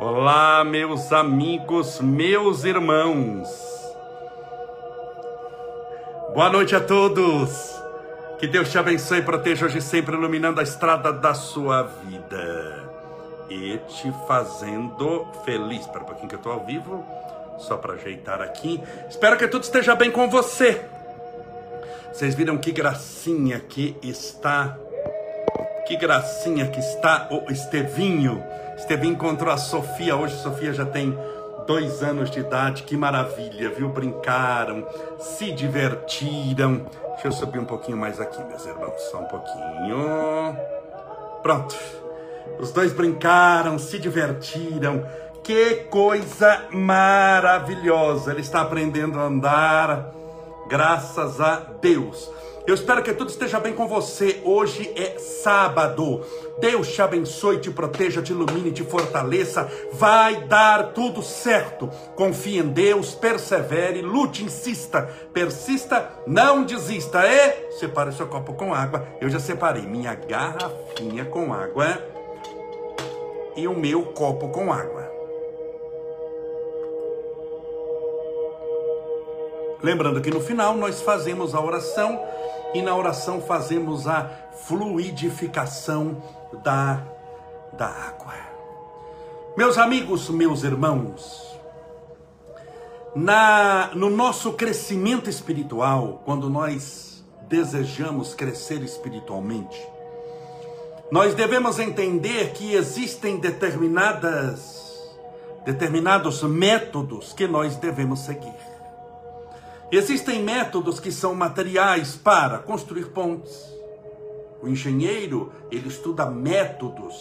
Olá, meus amigos, meus irmãos. Boa noite a todos. Que Deus te abençoe e proteja hoje sempre, iluminando a estrada da sua vida e te fazendo feliz. Espera um pouquinho que eu estou ao vivo, só para ajeitar aqui. Espero que tudo esteja bem com você. Vocês viram que gracinha que está que gracinha que está o Estevinho. Estevinho encontrou a Sofia hoje. Sofia já tem dois anos de idade. Que maravilha, viu? Brincaram, se divertiram. Deixa eu subir um pouquinho mais aqui, meus irmãos. Só um pouquinho. Pronto. Os dois brincaram, se divertiram. Que coisa maravilhosa. Ele está aprendendo a andar. Graças a Deus. Eu espero que tudo esteja bem com você. Hoje é sábado. Deus te abençoe, te proteja, te ilumine, te fortaleça. Vai dar tudo certo. Confie em Deus, persevere, lute, insista, persista, não desista. E separe seu copo com água. Eu já separei minha garrafinha com água e o meu copo com água. Lembrando que no final nós fazemos a oração e na oração fazemos a fluidificação da, da água. Meus amigos, meus irmãos, na, no nosso crescimento espiritual, quando nós desejamos crescer espiritualmente, nós devemos entender que existem determinadas determinados métodos que nós devemos seguir. Existem métodos que são materiais para construir pontes. O engenheiro, ele estuda métodos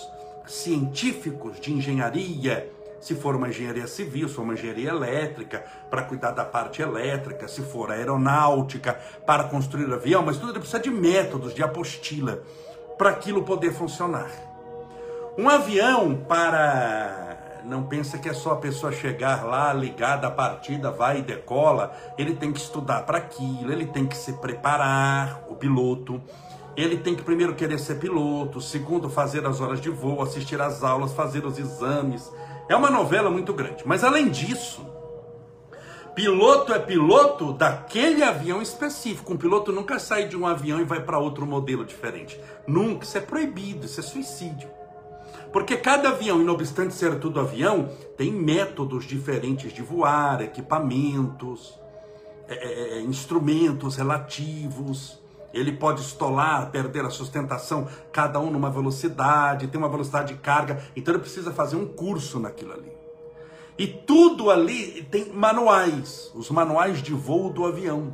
científicos de engenharia, se for uma engenharia civil, se for uma engenharia elétrica, para cuidar da parte elétrica, se for aeronáutica, para construir avião, mas tudo precisa de métodos, de apostila, para aquilo poder funcionar. Um avião para não pensa que é só a pessoa chegar lá, ligar da partida, vai e decola. Ele tem que estudar para aquilo, ele tem que se preparar, o piloto. Ele tem que primeiro querer ser piloto, segundo fazer as horas de voo, assistir às aulas, fazer os exames. É uma novela muito grande. Mas além disso, piloto é piloto daquele avião específico. Um piloto nunca sai de um avião e vai para outro modelo diferente. Nunca. Isso é proibido, isso é suicídio. Porque cada avião, não obstante ser tudo avião, tem métodos diferentes de voar, equipamentos, é, é, é, instrumentos relativos. Ele pode estolar, perder a sustentação, cada um numa velocidade, tem uma velocidade de carga, então ele precisa fazer um curso naquilo ali. E tudo ali tem manuais, os manuais de voo do avião.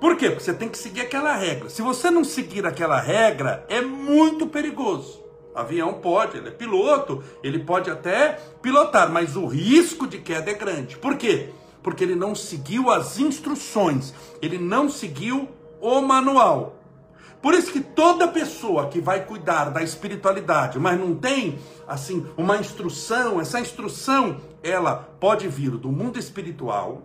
Por quê? Porque você tem que seguir aquela regra. Se você não seguir aquela regra, é muito perigoso. Avião pode, ele é piloto, ele pode até pilotar, mas o risco de queda é grande. Por quê? Porque ele não seguiu as instruções, ele não seguiu o manual. Por isso que toda pessoa que vai cuidar da espiritualidade, mas não tem assim uma instrução, essa instrução, ela pode vir do mundo espiritual,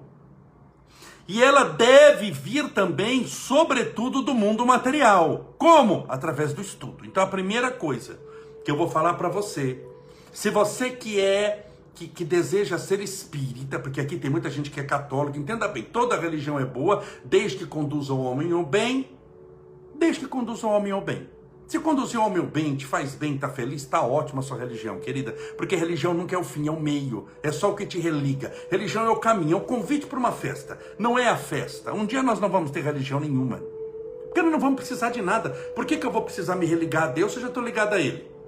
e ela deve vir também, sobretudo, do mundo material. Como? Através do estudo. Então, a primeira coisa, que eu vou falar para você. Se você que é que, que, deseja ser espírita, porque aqui tem muita gente que é católica, entenda bem, toda religião é boa, desde que conduza o homem ao bem, desde que conduza o homem ao bem. Se conduzir o homem ao bem, te faz bem, tá feliz, tá ótima a sua religião, querida. Porque religião nunca é o fim, é o meio. É só o que te religa. Religião é o caminho, é o convite para uma festa. Não é a festa. Um dia nós não vamos ter religião nenhuma. Porque nós não vamos precisar de nada. Por que, que eu vou precisar me religar a Deus se eu já estou ligado a Ele?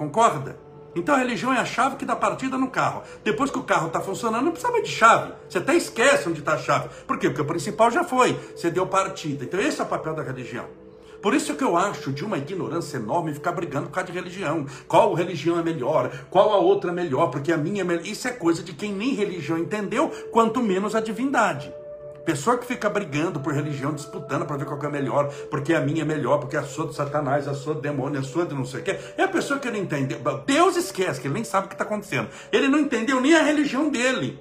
Concorda? Então a religião é a chave que dá partida no carro. Depois que o carro está funcionando, não precisa mais de chave. Você até esquece onde está a chave. Por quê? Porque o principal já foi. Você deu partida. Então esse é o papel da religião. Por isso que eu acho de uma ignorância enorme ficar brigando por causa de religião. Qual religião é melhor? Qual a outra é melhor? Porque a minha é melhor. Isso é coisa de quem nem religião entendeu, quanto menos a divindade. Pessoa que fica brigando por religião, disputando para ver qual é melhor, porque a minha é melhor, porque a sua de Satanás, a sua de demônio, a sua de não sei o que. É a pessoa que não entende. Deus esquece, que ele nem sabe o que está acontecendo. Ele não entendeu nem a religião dele.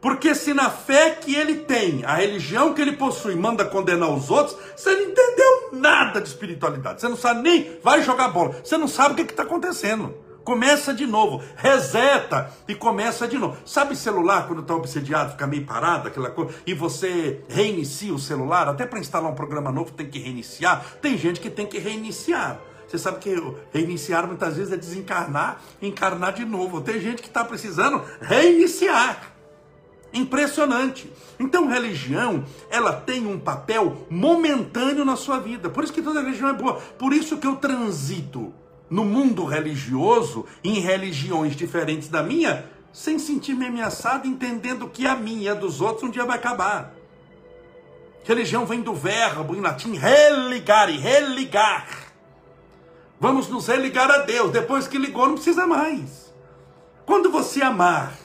Porque se na fé que ele tem, a religião que ele possui, manda condenar os outros, você não entendeu nada de espiritualidade. Você não sabe nem, vai jogar bola. Você não sabe o que está acontecendo. Começa de novo, reseta e começa de novo. Sabe celular quando está obsediado, fica meio parado, aquela coisa, e você reinicia o celular, até para instalar um programa novo tem que reiniciar. Tem gente que tem que reiniciar. Você sabe que reiniciar muitas vezes é desencarnar, encarnar de novo. Tem gente que está precisando reiniciar. Impressionante. Então, religião, ela tem um papel momentâneo na sua vida. Por isso que toda religião é boa. Por isso que eu transito no mundo religioso, em religiões diferentes da minha, sem sentir-me ameaçado, entendendo que a minha e a dos outros um dia vai acabar. Religião vem do verbo em latim religare, religar. Vamos nos religar a Deus. Depois que ligou, não precisa mais. Quando você amar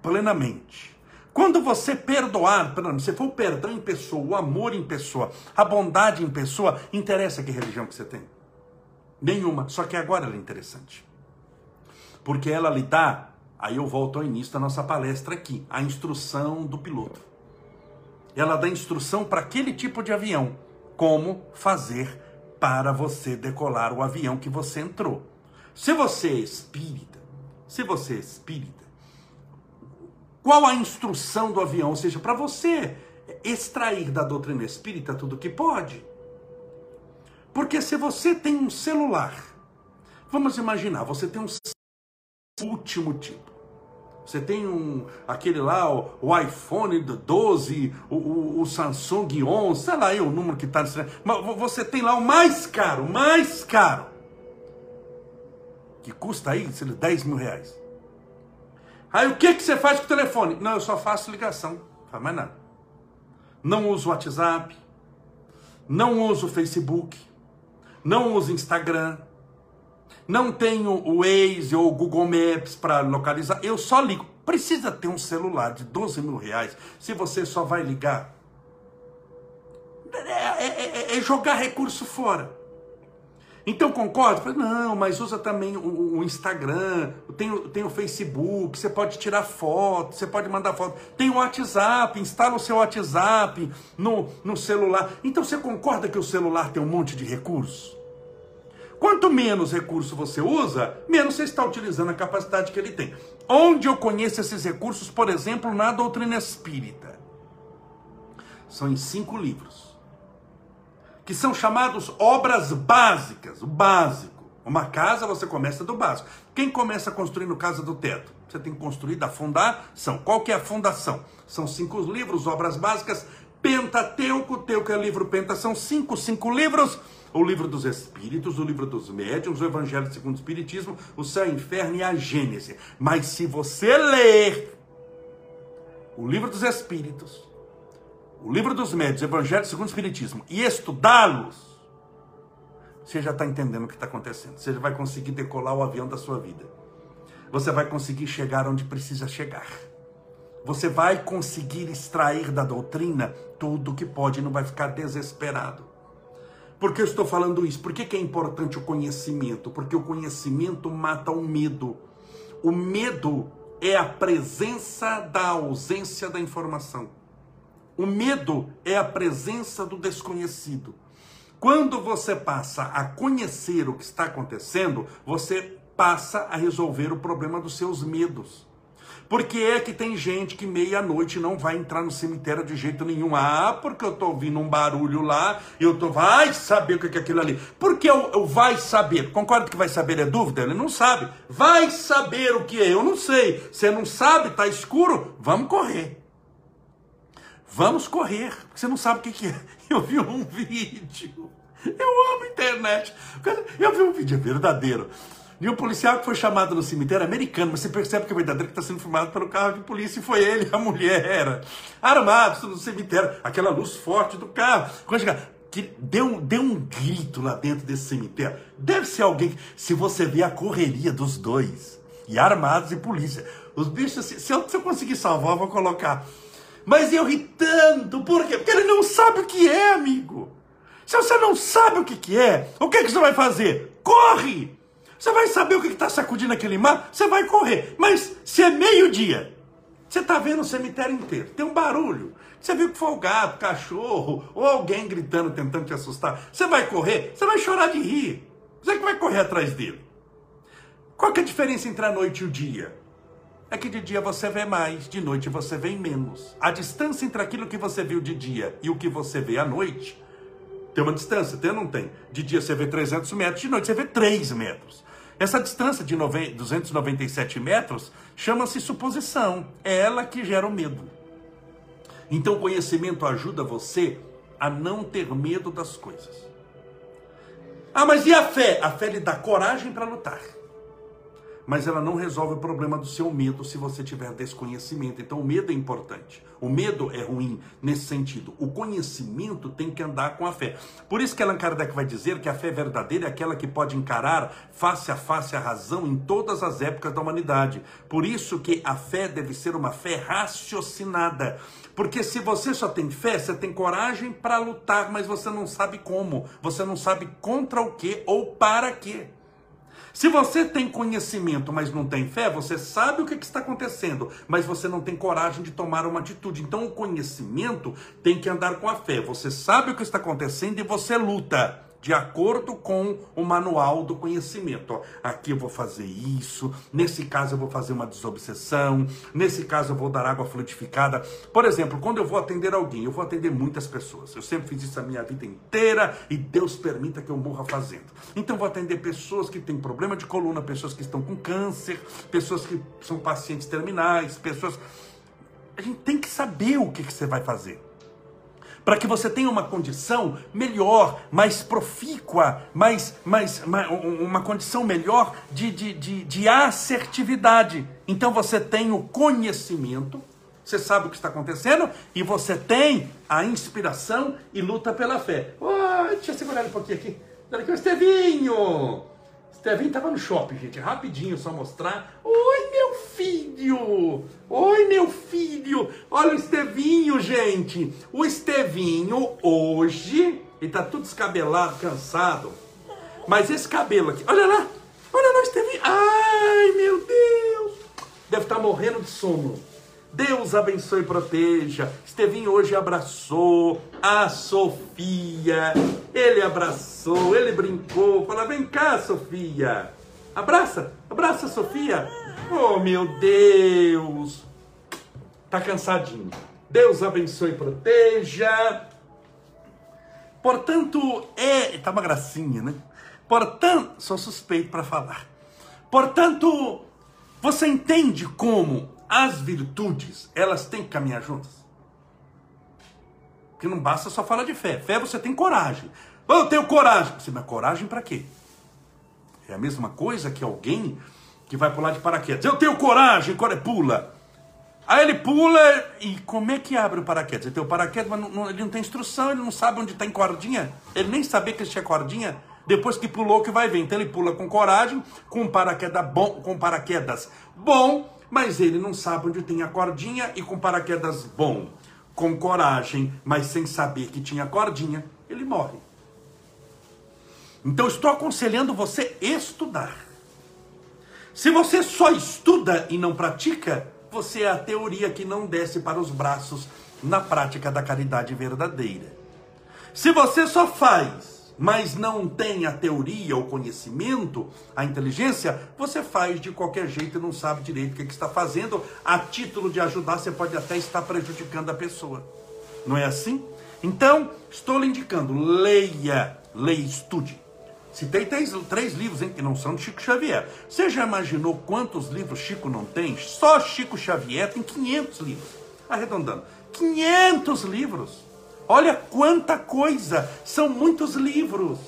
plenamente, quando você perdoar, se for o perdão em pessoa, o amor em pessoa, a bondade em pessoa, interessa que religião que você tem. Nenhuma. Só que agora ela é interessante. Porque ela lhe dá, aí eu volto ao início da nossa palestra aqui, a instrução do piloto. Ela dá instrução para aquele tipo de avião, como fazer para você decolar o avião que você entrou. Se você é espírita, se você é espírita, qual a instrução do avião? Ou seja, para você extrair da doutrina espírita tudo que pode. Porque se você tem um celular, vamos imaginar, você tem um último tipo. Você tem um, aquele lá, o, o iPhone 12, o, o, o, Samsung 11, sei lá aí o número que está. Mas você tem lá o mais caro, mais caro. Que custa aí, sei lá, 10 mil reais. Aí o que, que você faz com o telefone? Não, eu só faço ligação, não faz mais nada. Não uso WhatsApp, não uso Facebook, não uso Instagram, não tenho o Waze ou o Google Maps para localizar, eu só ligo. Precisa ter um celular de 12 mil reais se você só vai ligar. É, é, é, é jogar recurso fora. Então concordo? Não, mas usa também o, o Instagram, tem, tem o Facebook, você pode tirar foto, você pode mandar foto. Tem o WhatsApp, instala o seu WhatsApp no, no celular. Então você concorda que o celular tem um monte de recursos? Quanto menos recurso você usa, menos você está utilizando a capacidade que ele tem. Onde eu conheço esses recursos, por exemplo, na doutrina espírita? São em cinco livros que são chamados obras básicas, o básico. Uma casa você começa do básico. Quem começa construindo casa do teto? Você tem que construir da fundação. Qual que é a fundação? São cinco livros, obras básicas. Pentateuco, Teuco é livro Penta, são cinco, cinco livros. O livro dos Espíritos, o livro dos Médiuns, o Evangelho segundo o Espiritismo, o Céu o Inferno e a Gênese. Mas se você ler o livro dos Espíritos, o livro dos médios, Evangelho segundo o Espiritismo, e estudá-los, você já está entendendo o que está acontecendo. Você vai conseguir decolar o avião da sua vida. Você vai conseguir chegar onde precisa chegar. Você vai conseguir extrair da doutrina tudo o que pode e não vai ficar desesperado. Por que eu estou falando isso? Por que, que é importante o conhecimento? Porque o conhecimento mata o medo. O medo é a presença da ausência da informação. O medo é a presença do desconhecido. Quando você passa a conhecer o que está acontecendo, você passa a resolver o problema dos seus medos. Porque é que tem gente que meia-noite não vai entrar no cemitério de jeito nenhum. Ah, porque eu estou ouvindo um barulho lá, eu tô, vai saber o que é aquilo ali. Porque eu, eu vai saber. Concorda que vai saber é dúvida? Ele não sabe. Vai saber o que é, eu não sei. Você não sabe, está escuro? Vamos correr. Vamos correr, porque você não sabe o que, é. Eu vi um vídeo. Eu amo internet. Eu vi um vídeo, é verdadeiro. De um policial que foi chamado no cemitério americano, mas você percebe que é verdadeiro que está sendo filmado pelo carro de polícia e foi ele, a mulher, armados no cemitério, aquela luz forte do carro. Quando chega, que deu, deu um grito lá dentro desse cemitério. Deve ser alguém, se você vê a correria dos dois, e armados e polícia. Os bichos, se, eu, se eu conseguir salvar, eu vou colocar mas eu ri tanto, por quê? Porque ele não sabe o que é, amigo. Se você não sabe o que, que é, o que, que você vai fazer? Corre! Você vai saber o que está sacudindo aquele mar? Você vai correr. Mas se é meio-dia Você está vendo o cemitério inteiro, tem um barulho. Você viu que foi o gato, cachorro, ou alguém gritando, tentando te assustar. Você vai correr, você vai chorar de rir. Você que vai correr atrás dele. Qual que é a diferença entre a noite e o dia? É que de dia você vê mais, de noite você vê menos. A distância entre aquilo que você viu de dia e o que você vê à noite tem uma distância, tem ou não tem? De dia você vê 300 metros, de noite você vê 3 metros. Essa distância de 297 metros chama-se suposição. É ela que gera o medo. Então o conhecimento ajuda você a não ter medo das coisas. Ah, mas e a fé? A fé lhe dá coragem para lutar mas ela não resolve o problema do seu medo se você tiver desconhecimento. Então o medo é importante. O medo é ruim nesse sentido. O conhecimento tem que andar com a fé. Por isso que Allan Kardec vai dizer que a fé verdadeira é aquela que pode encarar face a face a razão em todas as épocas da humanidade. Por isso que a fé deve ser uma fé raciocinada. Porque se você só tem fé, você tem coragem para lutar, mas você não sabe como, você não sabe contra o que ou para quê. Se você tem conhecimento, mas não tem fé, você sabe o que, está acontecendo, mas você não tem coragem de tomar uma atitude. Então, o conhecimento tem que andar com a fé. Você sabe o que está acontecendo e você luta de acordo com o manual do conhecimento. aqui eu vou fazer isso, nesse caso eu vou fazer uma desobsessão, nesse caso eu vou dar água fluidificada. Por exemplo, quando eu vou atender alguém, eu vou atender muitas pessoas. Eu sempre fiz isso a minha vida inteira e Deus permita que eu morra fazendo. Então vou atender pessoas que têm problema de coluna, pessoas que estão com câncer, pessoas que são pacientes terminais, pessoas. A gente tem que saber o que, que você vai fazer para que você tenha uma condição melhor, mais profícua, mais, mais, mais uma condição melhor de, de, de, de assertividade. Então você tem o conhecimento, você sabe o que está acontecendo e você tem a inspiração e luta pela fé. Oh, deixa eu segurar um pouquinho aqui. Olha aqui o Estevinho. Estevinho estava no shopping, gente. Rapidinho, só mostrar. Oi, meu filho! Oi, meu filho! Olha o Estevinho, gente! O Estevinho, hoje, ele tá tudo descabelado, cansado. Mas esse cabelo aqui, olha lá! Olha lá o Estevinho! Ai, meu Deus! Deve estar tá morrendo de sono. Deus abençoe e proteja. Estevinho hoje abraçou a Sofia. Ele abraçou, ele brincou. Fala, vem cá, Sofia. Abraça, abraça Sofia. Oh, meu Deus. Tá cansadinho. Deus abençoe e proteja. Portanto, é. Tá uma gracinha, né? Portanto, sou suspeito para falar. Portanto, você entende como as virtudes, elas têm que caminhar juntas. Porque não basta só falar de fé. Fé você tem coragem. Eu tenho coragem. Você, mas coragem para quê? É a mesma coisa que alguém que vai pular de paraquedas. Eu tenho coragem, pula. Aí ele pula e como é que abre o paraquedas? Ele tem o paraquedas, mas não, não, ele não tem instrução, ele não sabe onde está em cordinha. Ele nem sabia que existia cordinha. Depois que pulou, que vai ver. Então ele pula com coragem, com paraquedas bom, com paraquedas bom mas ele não sabe onde tem a cordinha e com paraquedas bom, com coragem, mas sem saber que tinha cordinha, ele morre. Então estou aconselhando você estudar. Se você só estuda e não pratica, você é a teoria que não desce para os braços na prática da caridade verdadeira. Se você só faz mas não tem a teoria, o conhecimento, a inteligência, você faz de qualquer jeito e não sabe direito o que, que está fazendo. A título de ajudar, você pode até estar prejudicando a pessoa. Não é assim? Então, estou lhe indicando, leia, leia, estude. Citei três, três livros hein, que não são de Chico Xavier. Você já imaginou quantos livros Chico não tem? Só Chico Xavier tem 500 livros. Arredondando, 500 livros. Olha quanta coisa! São muitos livros.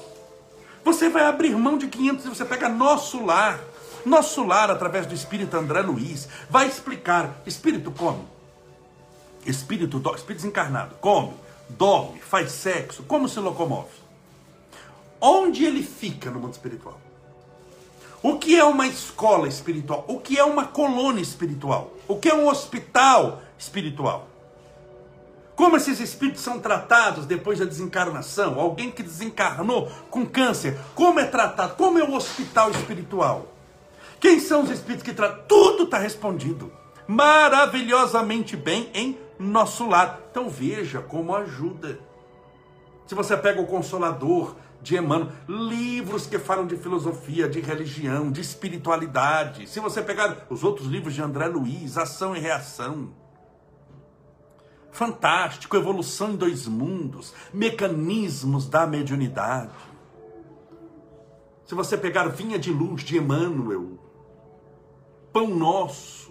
Você vai abrir mão de 500 livros, você pega Nosso Lar. Nosso Lar, através do Espírito André Luiz, vai explicar: Espírito come. Espírito, do, espírito desencarnado, come, dorme, faz sexo, como se locomove. Onde ele fica no mundo espiritual? O que é uma escola espiritual? O que é uma colônia espiritual? O que é um hospital espiritual? Como esses espíritos são tratados depois da desencarnação? Alguém que desencarnou com câncer, como é tratado? Como é o hospital espiritual? Quem são os espíritos que tratam? Tudo está respondido. maravilhosamente bem em nosso lar. Então veja como ajuda. Se você pega o Consolador de Emmanuel, livros que falam de filosofia, de religião, de espiritualidade. Se você pegar os outros livros de André Luiz, Ação e Reação, fantástico, Evolução em Dois Mundos, Mecanismos da Mediunidade. Se você pegar Vinha de Luz de Emmanuel, Pão Nosso,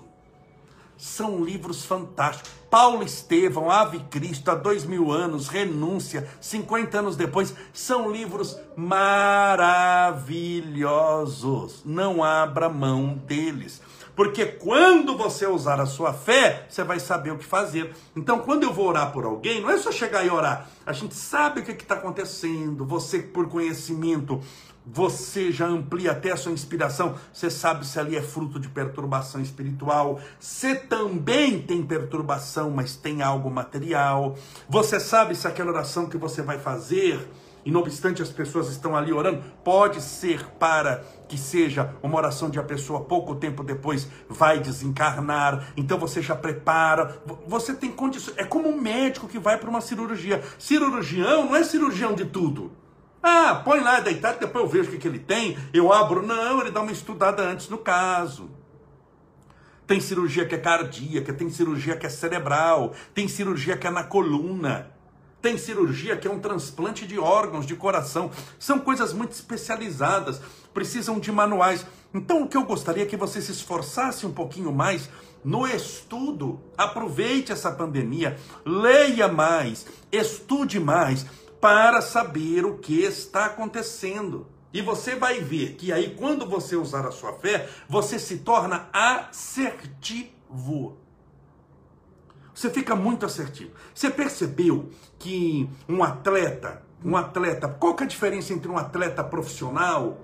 são livros fantásticos. Paulo Estevão, Ave Cristo, há dois mil anos, Renúncia, 50 anos depois, são livros maravilhosos. Não abra mão deles. Porque quando você usar a sua fé, você vai saber o que fazer. Então, quando eu vou orar por alguém, não é só chegar e orar. A gente sabe o que está acontecendo. Você, por conhecimento, você já amplia até a sua inspiração, você sabe se ali é fruto de perturbação espiritual, você também tem perturbação, mas tem algo material, você sabe se aquela oração que você vai fazer, e não obstante as pessoas estão ali orando, pode ser para que seja uma oração de a pessoa pouco tempo depois vai desencarnar, então você já prepara, você tem condições, é como um médico que vai para uma cirurgia, cirurgião não é cirurgião de tudo, ah, põe lá deitado, depois eu vejo o que, que ele tem, eu abro. Não, ele dá uma estudada antes no caso. Tem cirurgia que é cardíaca, tem cirurgia que é cerebral, tem cirurgia que é na coluna, tem cirurgia que é um transplante de órgãos, de coração. São coisas muito especializadas, precisam de manuais. Então, o que eu gostaria é que você se esforçasse um pouquinho mais no estudo. Aproveite essa pandemia, leia mais, estude mais para saber o que está acontecendo. E você vai ver que aí, quando você usar a sua fé, você se torna assertivo. Você fica muito assertivo. Você percebeu que um atleta, um atleta, qual que é a diferença entre um atleta profissional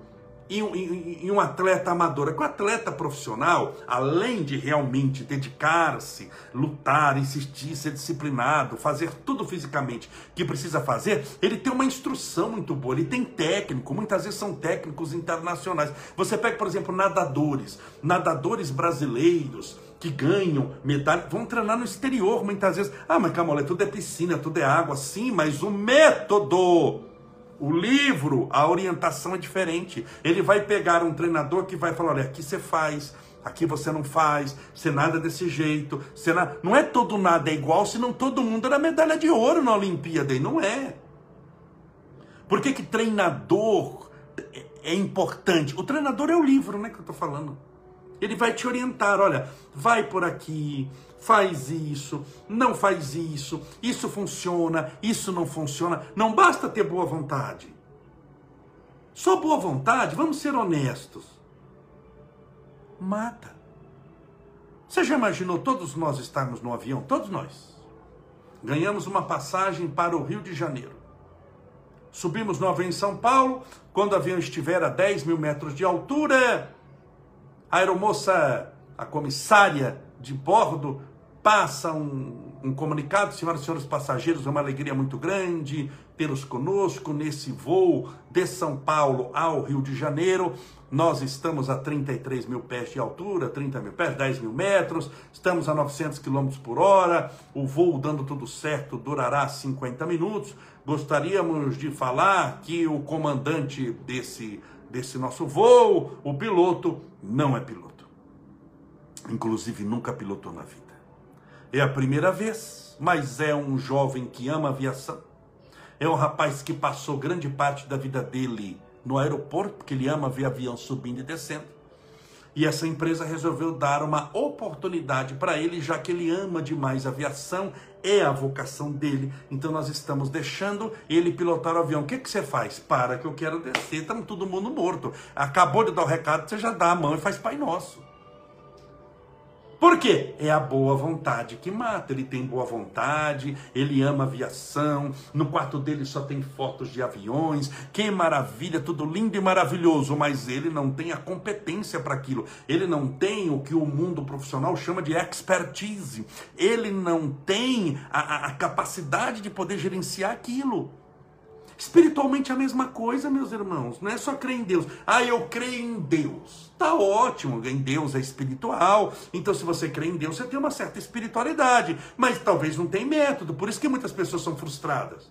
e um, e, e um atleta amador. É que o atleta profissional, além de realmente dedicar-se, lutar, insistir, ser disciplinado, fazer tudo fisicamente que precisa fazer, ele tem uma instrução muito boa, ele tem técnico, muitas vezes são técnicos internacionais. Você pega, por exemplo, nadadores, nadadores brasileiros que ganham medalha, vão treinar no exterior muitas vezes. Ah, mas calma, tudo é piscina, tudo é água, sim, mas o método o livro, a orientação é diferente. Ele vai pegar um treinador que vai falar: olha, aqui você faz, aqui você não faz, você nada desse jeito. Você na... Não é todo nada é igual, senão todo mundo era medalha de ouro na Olimpíada. E não é. Por que, que treinador é importante? O treinador é o livro, né, que eu estou falando. Ele vai te orientar, olha, vai por aqui, faz isso, não faz isso, isso funciona, isso não funciona. Não basta ter boa vontade. Só boa vontade, vamos ser honestos. Mata. Você já imaginou todos nós estarmos no avião? Todos nós. Ganhamos uma passagem para o Rio de Janeiro. Subimos no avião em São Paulo. Quando o avião estiver a 10 mil metros de altura, a aeromoça, a comissária de bordo, passa um, um comunicado, senhoras e senhores passageiros, é uma alegria muito grande tê-los conosco nesse voo de São Paulo ao Rio de Janeiro. Nós estamos a 33 mil pés de altura, 30 mil pés, 10 mil metros, estamos a 900 quilômetros por hora. O voo, dando tudo certo, durará 50 minutos. Gostaríamos de falar que o comandante desse, desse nosso voo, o piloto, não é piloto. Inclusive, nunca pilotou na vida. É a primeira vez, mas é um jovem que ama aviação. É um rapaz que passou grande parte da vida dele no aeroporto, porque ele ama ver avião subindo e descendo. E essa empresa resolveu dar uma oportunidade para ele, já que ele ama demais aviação, é a vocação dele. Então nós estamos deixando ele pilotar o avião. O que, que você faz? Para que eu quero descer, estamos todo mundo morto. Acabou de dar o recado, você já dá a mão e faz Pai Nosso. Por quê? É a boa vontade que mata. Ele tem boa vontade, ele ama aviação. No quarto dele só tem fotos de aviões. Que maravilha, tudo lindo e maravilhoso. Mas ele não tem a competência para aquilo. Ele não tem o que o mundo profissional chama de expertise. Ele não tem a, a, a capacidade de poder gerenciar aquilo. Espiritualmente é a mesma coisa, meus irmãos. Não é só crer em Deus. Ah, eu creio em Deus. Tá ótimo, em Deus é espiritual. Então, se você crê em Deus, você tem uma certa espiritualidade. Mas talvez não tem método. Por isso que muitas pessoas são frustradas.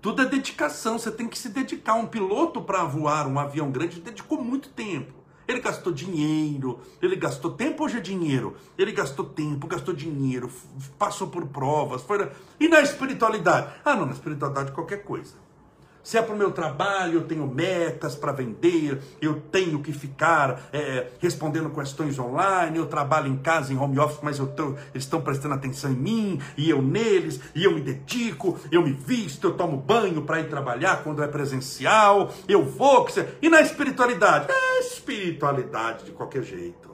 Tudo é dedicação. Você tem que se dedicar. Um piloto para voar um avião grande dedicou muito tempo. Ele gastou dinheiro, ele gastou tempo, hoje é dinheiro. Ele gastou tempo, gastou dinheiro, passou por provas. Foi... E na espiritualidade? Ah, não, na espiritualidade qualquer coisa. Se é para o meu trabalho, eu tenho metas para vender, eu tenho que ficar é, respondendo questões online, eu trabalho em casa, em home office, mas tô, eles estão prestando atenção em mim, e eu neles, e eu me dedico, eu me visto, eu tomo banho para ir trabalhar quando é presencial, eu vou. E na espiritualidade? É espiritualidade de qualquer jeito.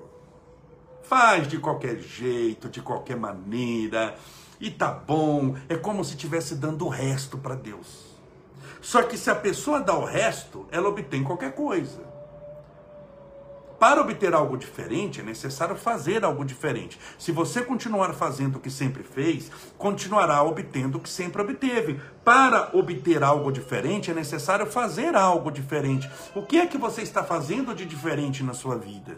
Faz de qualquer jeito, de qualquer maneira, e tá bom, é como se estivesse dando o resto para Deus. Só que se a pessoa dá o resto, ela obtém qualquer coisa. Para obter algo diferente, é necessário fazer algo diferente. Se você continuar fazendo o que sempre fez, continuará obtendo o que sempre obteve. Para obter algo diferente, é necessário fazer algo diferente. O que é que você está fazendo de diferente na sua vida?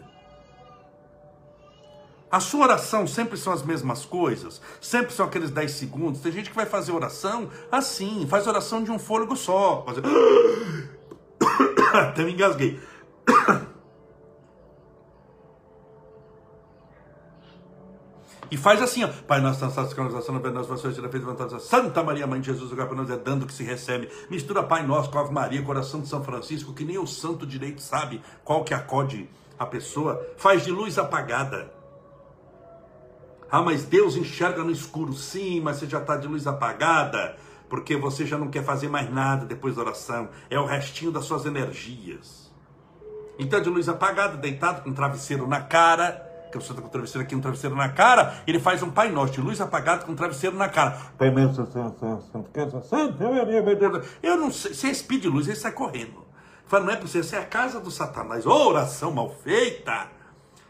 A sua oração sempre são as mesmas coisas? Sempre são aqueles 10 segundos? Tem gente que vai fazer oração assim, faz oração de um fôlego só. Fazer... Até me engasguei. E faz assim, ó. Pai, nossa cansados, canonização, na nossa vassouras, tira feita vontade Santa Maria, Mãe de Jesus, o para nós é dando que se recebe. Mistura Pai Nosso com Ave Maria, coração de São Francisco, que nem o santo direito sabe qual que acode a pessoa. Faz de luz apagada. Ah, mas Deus enxerga no escuro. Sim, mas você já está de luz apagada, porque você já não quer fazer mais nada depois da oração. É o restinho das suas energias. Então, de luz apagada, deitado com um travesseiro na cara, que você está com o travesseiro aqui, um travesseiro na cara, ele faz um Pai Nosso, de luz apagada com um travesseiro na cara. Eu não sei, se é espírito de luz, ele sai correndo. Fala, não é possível, essa é a casa do Satanás. Oh, oração mal feita.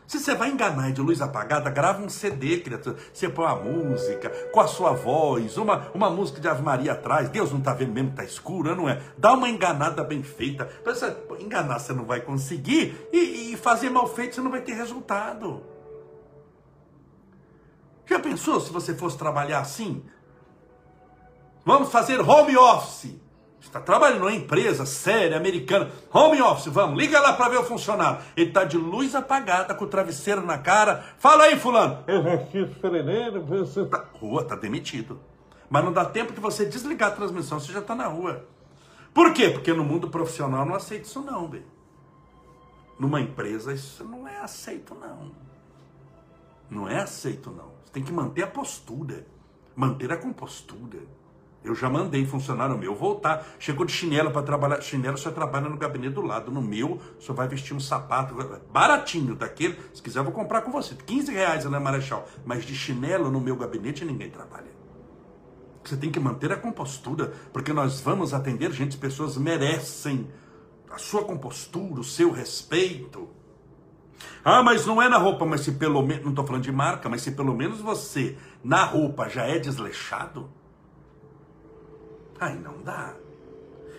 Se você vai enganar de luz apagada, grava um CD, criatura. Você põe uma música com a sua voz, uma, uma música de Ave Maria atrás. Deus não está vendo mesmo está escuro, não é? Dá uma enganada bem feita. Você, enganar você não vai conseguir e, e fazer mal feito você não vai ter resultado. Já pensou se você fosse trabalhar assim? Vamos fazer home office está trabalhando numa empresa séria, americana, home office, vamos, liga lá para ver o funcionário. Ele está de luz apagada, com o travesseiro na cara. Fala aí, fulano. Exercício sereno, você... Tá, rua, tá demitido. Mas não dá tempo de você desligar a transmissão, você já está na rua. Por quê? Porque no mundo profissional não aceita isso não, velho. Numa empresa isso não é aceito não. Não é aceito não. Você tem que manter a postura, manter a compostura. Eu já mandei funcionário meu voltar. Chegou de chinelo para trabalhar. Chinelo só trabalha no gabinete do lado. No meu, só vai vestir um sapato baratinho daquele. Se quiser, vou comprar com você. 15 reais, né, Marechal? Mas de chinelo no meu gabinete ninguém trabalha. Você tem que manter a compostura, porque nós vamos atender gente, as pessoas merecem a sua compostura, o seu respeito. Ah, mas não é na roupa, mas se pelo menos, não estou falando de marca, mas se pelo menos você na roupa já é desleixado, Aí não dá.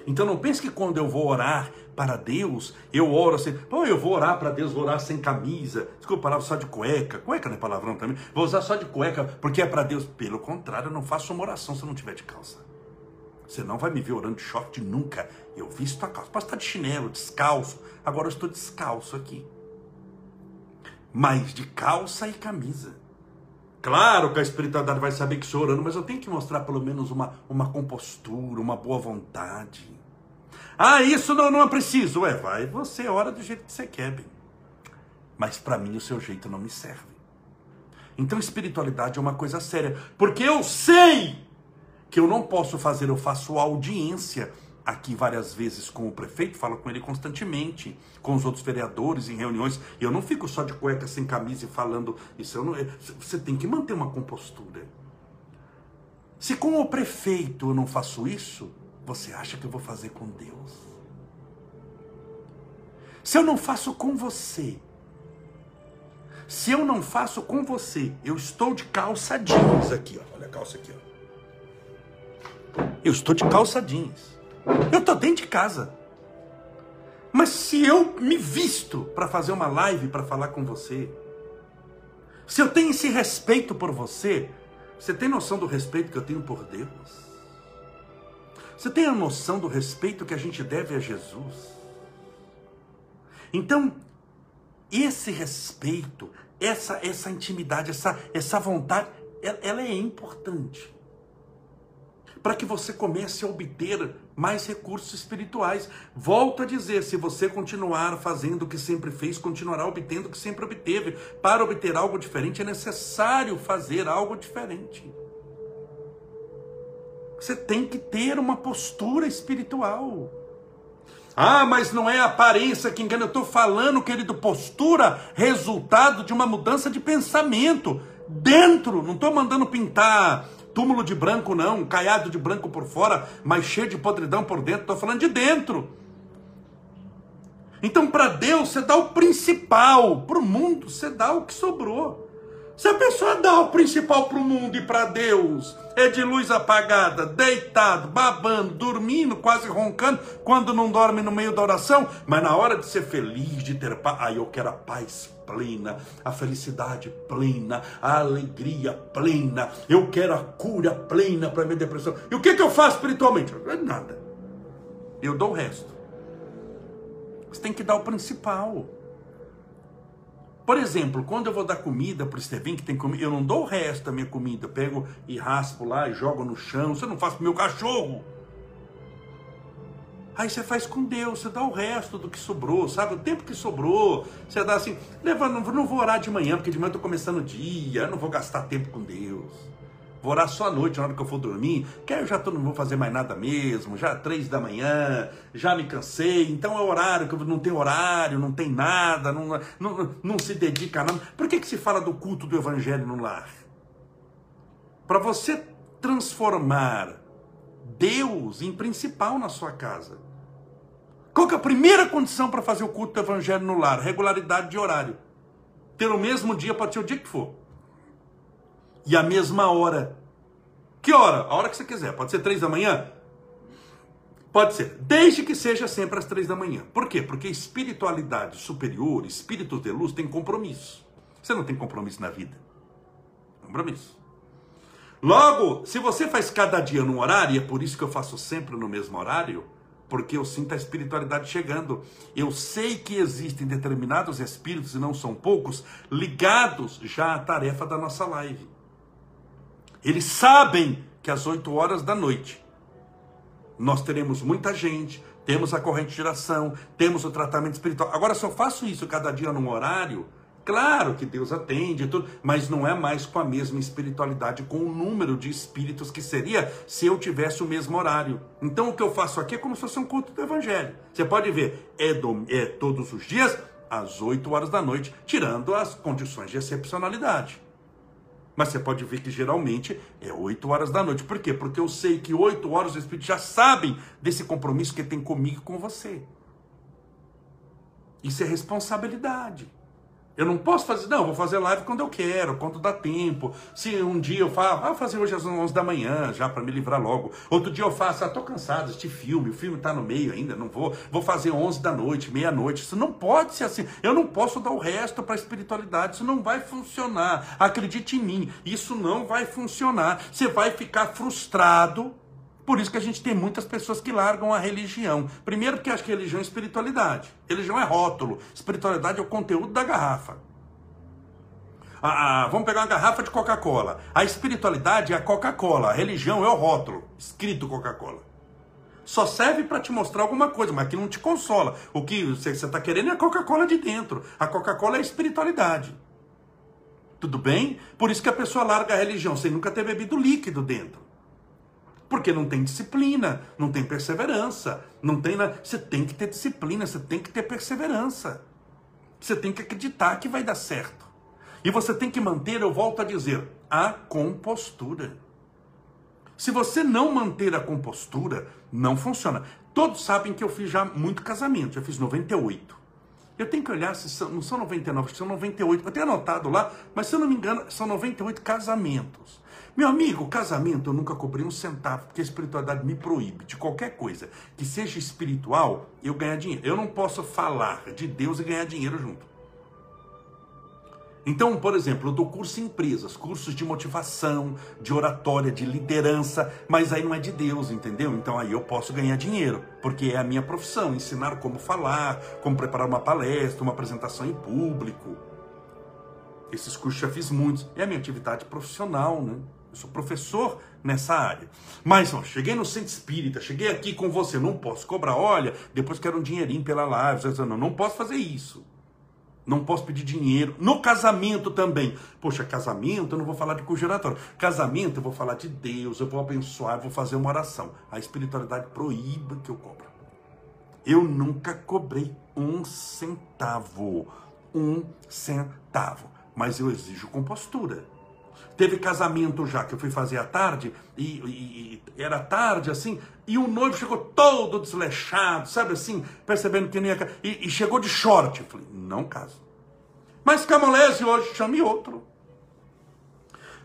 Então não pense que quando eu vou orar para Deus, eu oro assim, pô, eu vou orar para Deus, vou orar sem camisa. Desculpa, palavra só de cueca. Cueca não é palavrão também. Vou usar só de cueca porque é para Deus. Pelo contrário, eu não faço uma oração se eu não tiver de calça. Você não vai me ver orando de short nunca. Eu visto a calça. Posso estar de chinelo, descalço. Agora eu estou descalço aqui. Mas de calça e camisa. Claro que a espiritualidade vai saber que estou orando, mas eu tenho que mostrar pelo menos uma, uma compostura, uma boa vontade. Ah, isso não, não é preciso. Ué, vai, você ora do jeito que você quer, bem. Mas para mim o seu jeito não me serve. Então espiritualidade é uma coisa séria, porque eu sei que eu não posso fazer, eu faço audiência aqui várias vezes com o prefeito, falo com ele constantemente, com os outros vereadores em reuniões. E eu não fico só de cueca sem camisa e falando isso. Não, você tem que manter uma compostura. Se com o prefeito eu não faço isso, você acha que eu vou fazer com Deus? Se eu não faço com você, se eu não faço com você, eu estou de calça jeans aqui, ó. Olha a calça aqui, ó. Eu estou de calça jeans. Eu estou dentro de casa. Mas se eu me visto para fazer uma live para falar com você, se eu tenho esse respeito por você, você tem noção do respeito que eu tenho por Deus? Você tem a noção do respeito que a gente deve a Jesus? Então, esse respeito, essa essa intimidade, essa essa vontade, ela, ela é importante para que você comece a obter mais recursos espirituais. Volto a dizer, se você continuar fazendo o que sempre fez, continuará obtendo o que sempre obteve. Para obter algo diferente é necessário fazer algo diferente. Você tem que ter uma postura espiritual. Ah, mas não é a aparência que engana. Eu estou falando, querido, postura, resultado de uma mudança de pensamento. Dentro, não estou mandando pintar túmulo de branco não, caiado de branco por fora, mas cheio de podridão por dentro. Estou falando de dentro. Então, para Deus, você dá o principal. Para o mundo, você dá o que sobrou. Se a pessoa dá o principal para o mundo e para Deus, é de luz apagada, deitado, babando, dormindo, quase roncando, quando não dorme no meio da oração, mas na hora de ser feliz, de ter paz, aí eu quero a paz plena, a felicidade plena, a alegria plena, eu quero a cura plena para minha depressão. E o que, que eu faço espiritualmente? Nada. Eu dou o resto. Você tem que dar o principal. Por exemplo, quando eu vou dar comida para o Estevinho, que tem comida, eu não dou o resto da minha comida. Eu pego e raspo lá e jogo no chão. Você não faz para o meu cachorro. Aí você faz com Deus, você dá o resto do que sobrou, sabe? O tempo que sobrou, você dá assim, leva, não, não vou orar de manhã, porque de manhã eu estou começando o dia, eu não vou gastar tempo com Deus. Vou orar só à noite, na hora que eu for dormir, que aí eu já tô, não vou fazer mais nada mesmo, já três da manhã, já me cansei, então é horário que não tem horário, não tem nada, não, não, não se dedica a nada. Por que, que se fala do culto do evangelho no lar? Para você transformar Deus em principal na sua casa. Qual que é a primeira condição para fazer o culto do evangelho no lar? Regularidade de horário. Ter o mesmo dia, pode ser o dia que for e a mesma hora. Que hora? A hora que você quiser. Pode ser três da manhã? Pode ser. Desde que seja sempre às três da manhã. Por quê? Porque espiritualidade superior, espíritos de luz, tem compromisso. Você não tem compromisso na vida. Compromisso. Logo, se você faz cada dia num horário, e é por isso que eu faço sempre no mesmo horário, porque eu sinto a espiritualidade chegando. Eu sei que existem determinados espíritos, e não são poucos, ligados já à tarefa da nossa live. Eles sabem que às 8 horas da noite nós teremos muita gente, temos a corrente de geração, temos o tratamento espiritual. Agora, se eu faço isso cada dia num horário, claro que Deus atende, tudo, mas não é mais com a mesma espiritualidade, com o número de espíritos que seria se eu tivesse o mesmo horário. Então, o que eu faço aqui é como se fosse um culto do Evangelho. Você pode ver, é, do, é todos os dias, às 8 horas da noite, tirando as condições de excepcionalidade. Mas você pode ver que geralmente é 8 horas da noite. Por quê? Porque eu sei que 8 horas os Espíritos já sabem desse compromisso que tem comigo e com você. Isso é responsabilidade. Eu não posso fazer, não, vou fazer live quando eu quero, quando dá tempo. Se um dia eu falo, ah, vou fazer hoje às 11 da manhã, já para me livrar logo. Outro dia eu faço, ah, tô cansado, este filme, o filme tá no meio ainda, não vou, vou fazer 11 da noite, meia-noite. Isso não pode ser assim. Eu não posso dar o resto para a espiritualidade, isso não vai funcionar. Acredite em mim, isso não vai funcionar. Você vai ficar frustrado por isso que a gente tem muitas pessoas que largam a religião. Primeiro porque acho que religião é espiritualidade. Religião é rótulo. Espiritualidade é o conteúdo da garrafa. Ah, vamos pegar uma garrafa de Coca-Cola. A espiritualidade é a Coca-Cola. A religião é o rótulo, escrito Coca-Cola. Só serve para te mostrar alguma coisa, mas que não te consola. O que você está querendo é a Coca-Cola de dentro. A Coca-Cola é a espiritualidade. Tudo bem? Por isso que a pessoa larga a religião sem nunca ter bebido líquido dentro. Porque não tem disciplina, não tem perseverança, não tem, você tem que ter disciplina, você tem que ter perseverança. Você tem que acreditar que vai dar certo. E você tem que manter, eu volto a dizer, a compostura. Se você não manter a compostura, não funciona. Todos sabem que eu fiz já muito casamento, já fiz 98. Eu tenho que olhar se são, não são 99, são 98. Eu tenho anotado lá, mas se eu não me engano, são 98 casamentos. Meu amigo, casamento eu nunca cobrei um centavo, porque a espiritualidade me proíbe de qualquer coisa que seja espiritual eu ganhar dinheiro. Eu não posso falar de Deus e ganhar dinheiro junto. Então, por exemplo, eu dou curso em empresas, cursos de motivação, de oratória, de liderança, mas aí não é de Deus, entendeu? Então aí eu posso ganhar dinheiro, porque é a minha profissão, ensinar como falar, como preparar uma palestra, uma apresentação em público. Esses cursos já fiz muitos, é a minha atividade profissional, né? Sou professor nessa área. Mas, ó, cheguei no centro espírita, cheguei aqui com você, não posso cobrar, olha, depois quero um dinheirinho pela live, não, não posso fazer isso. Não posso pedir dinheiro. No casamento também. Poxa, casamento eu não vou falar de cogeratório. Casamento eu vou falar de Deus, eu vou abençoar, eu vou fazer uma oração. A espiritualidade proíbe que eu cobre. Eu nunca cobrei um centavo. Um centavo. Mas eu exijo compostura. Teve casamento já que eu fui fazer à tarde, e, e, e, era tarde assim, e o noivo chegou todo desleixado, sabe assim, percebendo que nem ia. E, e chegou de short. Eu falei, não caso. Mas Camolese hoje, chame outro.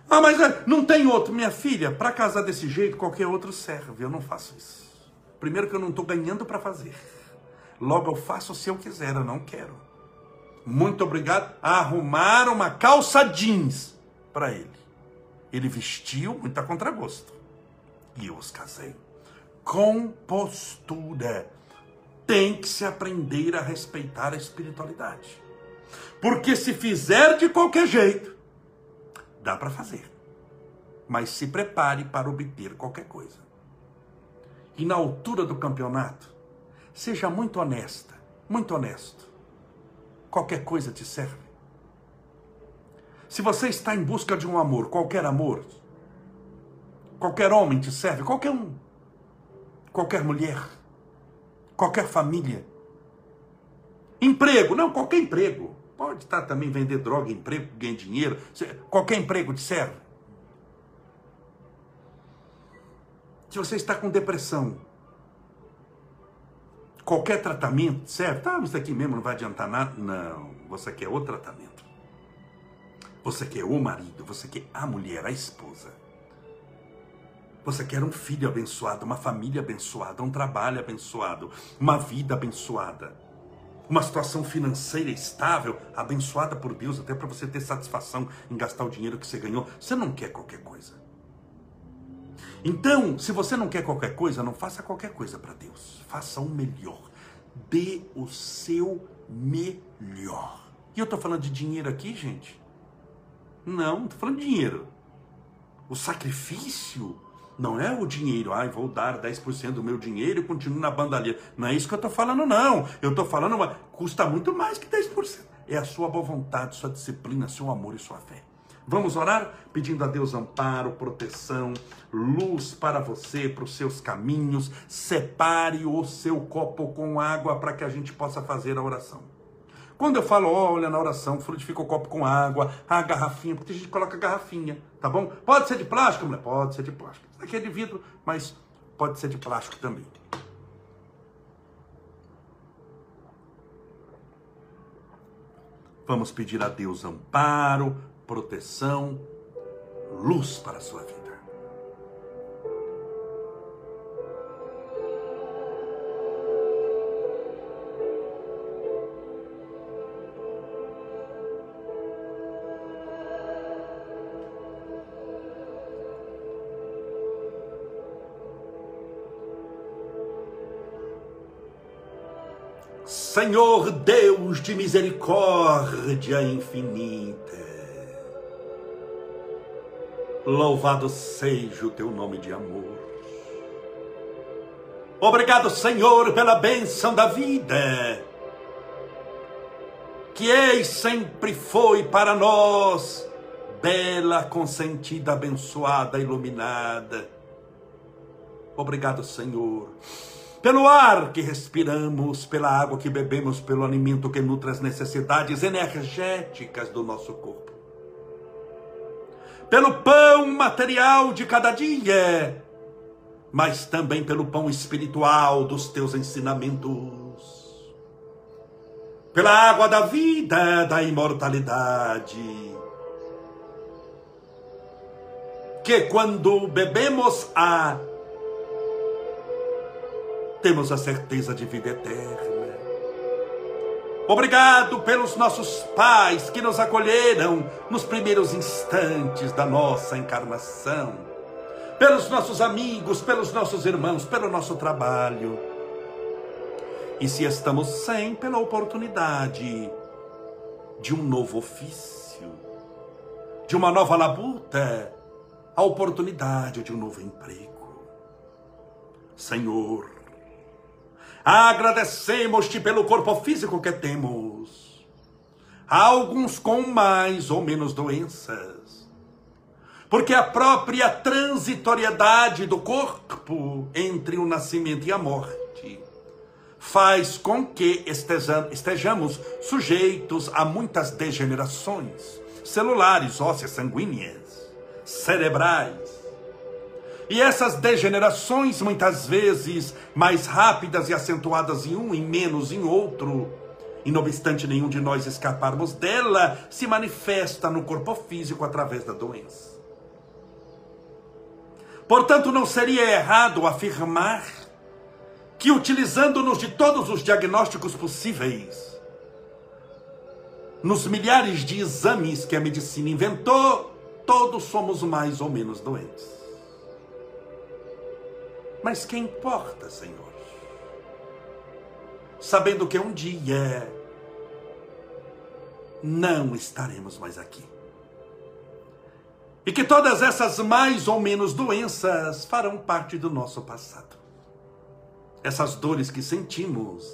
Ah, mas é, não tem outro. Minha filha, para casar desse jeito, qualquer outro serve. Eu não faço isso. Primeiro que eu não estou ganhando para fazer. Logo eu faço se eu quiser, eu não quero. Muito obrigado. Arrumar uma calça jeans para ele. Ele vestiu muito a contragosto. E eu os casei. Compostura. Tem que se aprender a respeitar a espiritualidade. Porque se fizer de qualquer jeito, dá para fazer. Mas se prepare para obter qualquer coisa. E na altura do campeonato, seja muito honesta, muito honesto. Qualquer coisa te serve. Se você está em busca de um amor, qualquer amor, qualquer homem te serve, qualquer um, qualquer mulher, qualquer família. Emprego, não, qualquer emprego. Pode estar também vender droga, emprego, ganhar dinheiro, qualquer emprego te serve. Se você está com depressão, qualquer tratamento serve. Tá, isso aqui mesmo não vai adiantar nada. Não, você quer outro tratamento. Você quer o marido, você quer a mulher, a esposa. Você quer um filho abençoado, uma família abençoada, um trabalho abençoado, uma vida abençoada, uma situação financeira estável, abençoada por Deus, até para você ter satisfação em gastar o dinheiro que você ganhou. Você não quer qualquer coisa. Então, se você não quer qualquer coisa, não faça qualquer coisa para Deus. Faça o melhor. Dê o seu melhor. E eu estou falando de dinheiro aqui, gente? Não, estou falando de dinheiro. O sacrifício não é o dinheiro. Ai, vou dar 10% do meu dinheiro e continuo na bandalha. Não é isso que eu estou falando, não. Eu estou falando, custa muito mais que 10%. É a sua boa vontade, sua disciplina, seu amor e sua fé. Vamos orar pedindo a Deus amparo, proteção, luz para você, para os seus caminhos. Separe o seu copo com água para que a gente possa fazer a oração. Quando eu falo, olha, na oração, frutifica o copo com água, a garrafinha, porque a gente coloca garrafinha, tá bom? Pode ser de plástico, mulher? Pode ser de plástico. Isso aqui é de vidro, mas pode ser de plástico também. Vamos pedir a Deus amparo, proteção, luz para a sua vida. Senhor Deus de misericórdia infinita, louvado seja o teu nome de amor. Obrigado, Senhor, pela bênção da vida, que é e sempre foi para nós, bela, consentida, abençoada, iluminada. Obrigado, Senhor pelo ar que respiramos, pela água que bebemos, pelo alimento que nutre as necessidades energéticas do nosso corpo, pelo pão material de cada dia, mas também pelo pão espiritual dos teus ensinamentos, pela água da vida, da imortalidade. que quando bebemos a temos a certeza de vida eterna. Obrigado pelos nossos pais que nos acolheram nos primeiros instantes da nossa encarnação, pelos nossos amigos, pelos nossos irmãos, pelo nosso trabalho. E se estamos sem, pela oportunidade de um novo ofício, de uma nova labuta, a oportunidade de um novo emprego. Senhor, agradecemos-te pelo corpo físico que temos. Alguns com mais ou menos doenças, porque a própria transitoriedade do corpo entre o nascimento e a morte faz com que estejamos sujeitos a muitas degenerações celulares, ósseas, sanguíneas, cerebrais. E essas degenerações, muitas vezes mais rápidas e acentuadas em um e menos em outro, e não obstante nenhum de nós escaparmos dela, se manifesta no corpo físico através da doença. Portanto, não seria errado afirmar que utilizando-nos de todos os diagnósticos possíveis, nos milhares de exames que a medicina inventou, todos somos mais ou menos doentes. Mas que importa, Senhor? Sabendo que um dia não estaremos mais aqui. E que todas essas mais ou menos doenças farão parte do nosso passado essas dores que sentimos,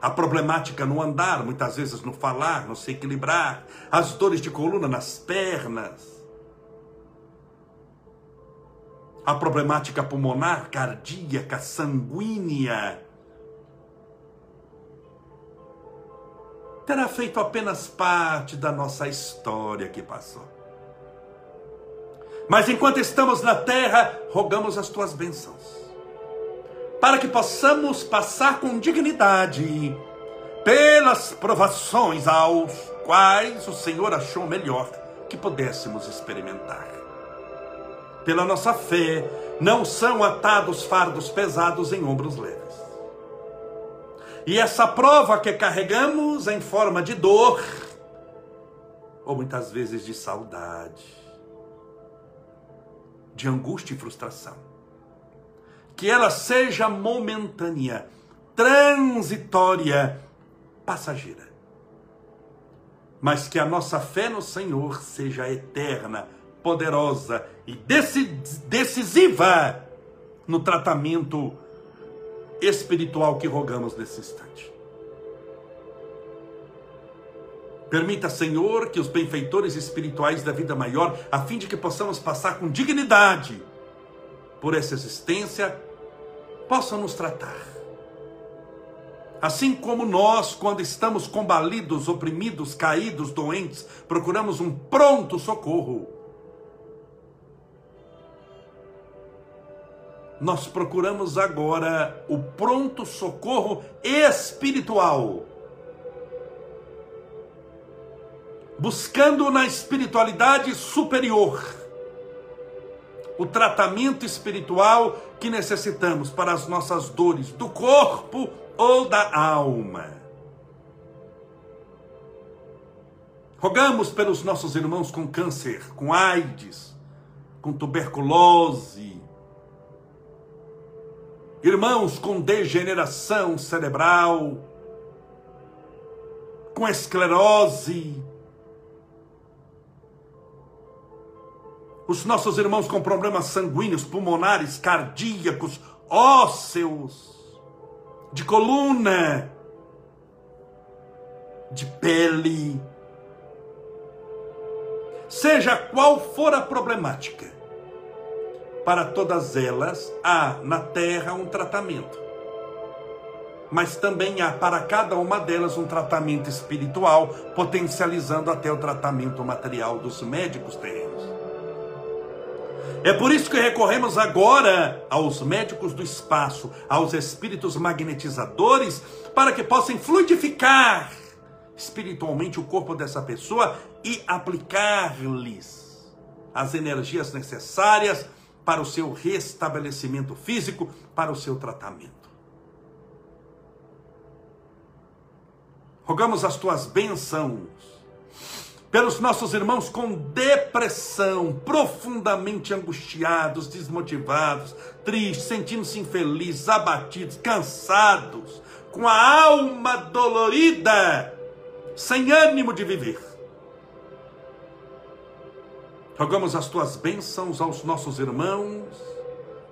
a problemática no andar, muitas vezes no falar, no se equilibrar, as dores de coluna nas pernas, a problemática pulmonar, cardíaca, sanguínea, terá feito apenas parte da nossa história que passou. Mas enquanto estamos na terra, rogamos as tuas bênçãos para que possamos passar com dignidade pelas provações aos quais o Senhor achou melhor que pudéssemos experimentar. Pela nossa fé, não são atados fardos pesados em ombros leves. E essa prova que carregamos em forma de dor, ou muitas vezes de saudade, de angústia e frustração que ela seja momentânea, transitória, passageira. Mas que a nossa fé no Senhor seja eterna, poderosa e decisiva no tratamento espiritual que rogamos nesse instante. Permita, Senhor, que os benfeitores espirituais da vida maior, a fim de que possamos passar com dignidade por essa existência, possam nos tratar. Assim como nós, quando estamos combalidos, oprimidos, caídos, doentes, procuramos um pronto socorro. Nós procuramos agora o pronto socorro espiritual. Buscando na espiritualidade superior o tratamento espiritual que necessitamos para as nossas dores do corpo ou da alma. Rogamos pelos nossos irmãos com câncer, com AIDS, com tuberculose, irmãos com degeneração cerebral, com esclerose, os nossos irmãos com problemas sanguíneos, pulmonares, cardíacos, ósseos, de coluna, de pele. Seja qual for a problemática, para todas elas há na terra um tratamento. Mas também há para cada uma delas um tratamento espiritual, potencializando até o tratamento material dos médicos terrenos. É por isso que recorremos agora aos médicos do espaço, aos espíritos magnetizadores, para que possam fluidificar espiritualmente o corpo dessa pessoa e aplicar-lhes as energias necessárias para o seu restabelecimento físico, para o seu tratamento. Rogamos as tuas bênçãos pelos nossos irmãos com depressão, profundamente angustiados, desmotivados, tristes, sentindo-se infelizes, abatidos, cansados, com a alma dolorida, sem ânimo de viver. Rogamos as tuas bênçãos aos nossos irmãos,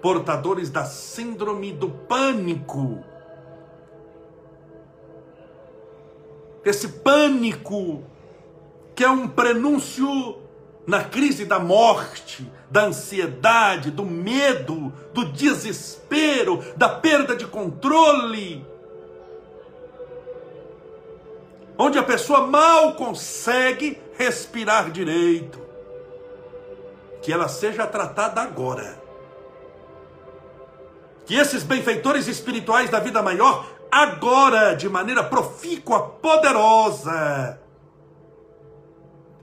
portadores da síndrome do pânico. Esse pânico que é um prenúncio na crise da morte, da ansiedade, do medo, do desespero, da perda de controle. Onde a pessoa mal consegue respirar direito que ela seja tratada agora. Que esses benfeitores espirituais da vida maior, agora, de maneira profícua, poderosa,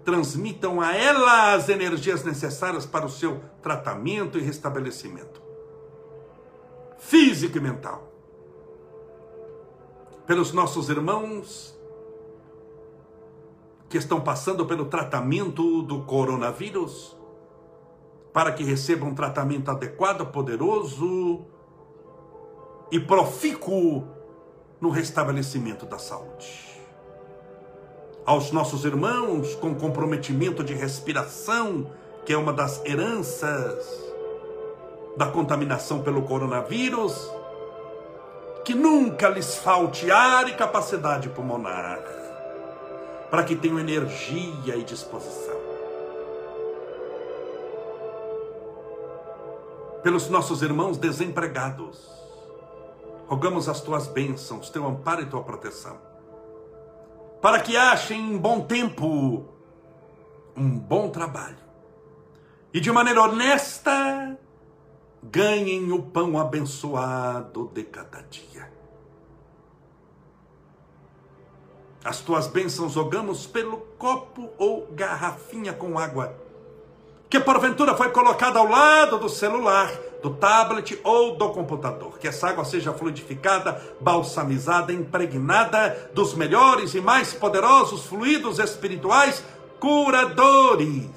transmitam a ela as energias necessárias para o seu tratamento e restabelecimento físico e mental. Pelos nossos irmãos que estão passando pelo tratamento do coronavírus, para que recebam um tratamento adequado, poderoso e profícuo no restabelecimento da saúde. Aos nossos irmãos com comprometimento de respiração, que é uma das heranças da contaminação pelo coronavírus, que nunca lhes falte ar e capacidade pulmonar, para que tenham energia e disposição. Pelos nossos irmãos desempregados. Rogamos as tuas bênçãos, teu amparo e tua proteção, para que achem em bom tempo um bom trabalho e de maneira honesta ganhem o pão abençoado de cada dia. As tuas bênçãos rogamos pelo copo ou garrafinha com água que porventura foi colocada ao lado do celular, do tablet ou do computador. Que essa água seja fluidificada, balsamizada, impregnada dos melhores e mais poderosos fluidos espirituais curadores.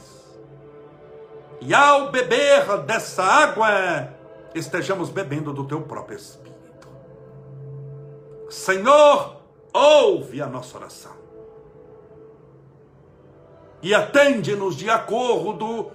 E ao beber dessa água, estejamos bebendo do teu próprio Espírito. Senhor, ouve a nossa oração. E atende-nos de acordo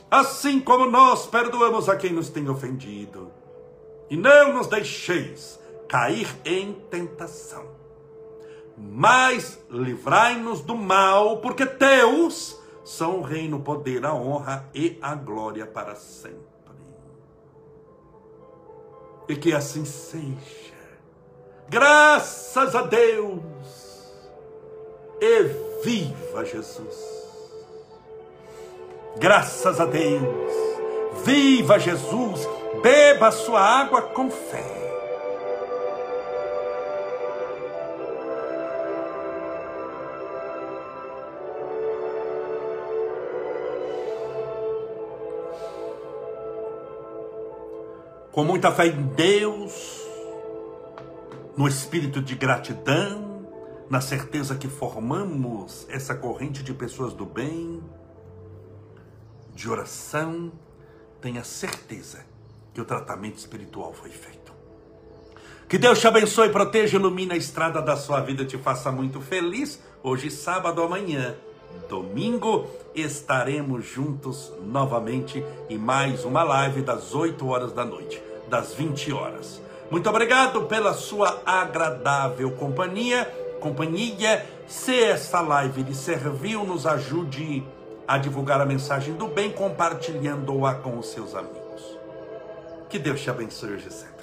assim como nós perdoamos a quem nos tem ofendido. E não nos deixeis cair em tentação, mas livrai-nos do mal, porque teus são o reino, o poder, a honra e a glória para sempre. E que assim seja. Graças a Deus. E viva Jesus. Graças a Deus. Viva Jesus. Beba a sua água com fé. Com muita fé em Deus, no espírito de gratidão, na certeza que formamos essa corrente de pessoas do bem de oração, tenha certeza que o tratamento espiritual foi feito. Que Deus te abençoe, proteja, ilumine a estrada da sua vida, te faça muito feliz. Hoje, sábado, amanhã, domingo, estaremos juntos novamente em mais uma live das 8 horas da noite, das 20 horas. Muito obrigado pela sua agradável companhia. Companhia, se essa live lhe serviu, nos ajude a divulgar a mensagem do bem, compartilhando-a com os seus amigos. Que Deus te abençoe hoje sempre.